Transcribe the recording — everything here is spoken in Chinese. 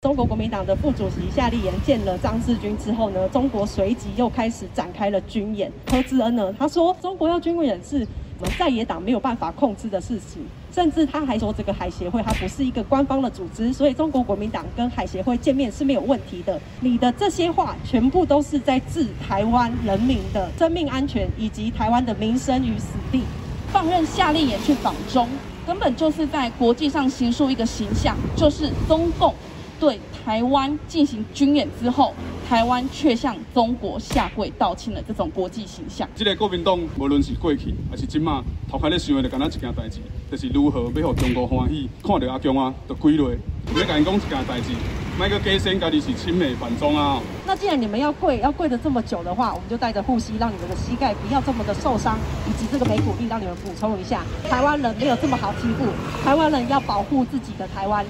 中国国民党的副主席夏立言见了张志军之后呢，中国随即又开始展开了军演。柯志恩呢，他说中国要军演是我们在野党没有办法控制的事情，甚至他还说这个海协会它不是一个官方的组织，所以中国国民党跟海协会见面是没有问题的。你的这些话全部都是在置台湾人民的生命安全以及台湾的民生于死地，放任夏立言去访中，根本就是在国际上形塑一个形象，就是中共。对台湾进行军演之后，台湾却向中国下跪道歉的这种国际形象。这个国民党无论是过去还是今嘛，头开咧想的就干那一件代志，就是如何要让中国欢喜，看到阿强啊，就跪落，要甲因讲一件代志，卖个假声家己是亲美反中啊。那既然你们要跪，要跪的这么久的话，我们就带着护膝，让你们的膝盖不要这么的受伤，以及这个美股币让你们补充一下。台湾人没有这么好欺负，台湾人要保护自己的台湾。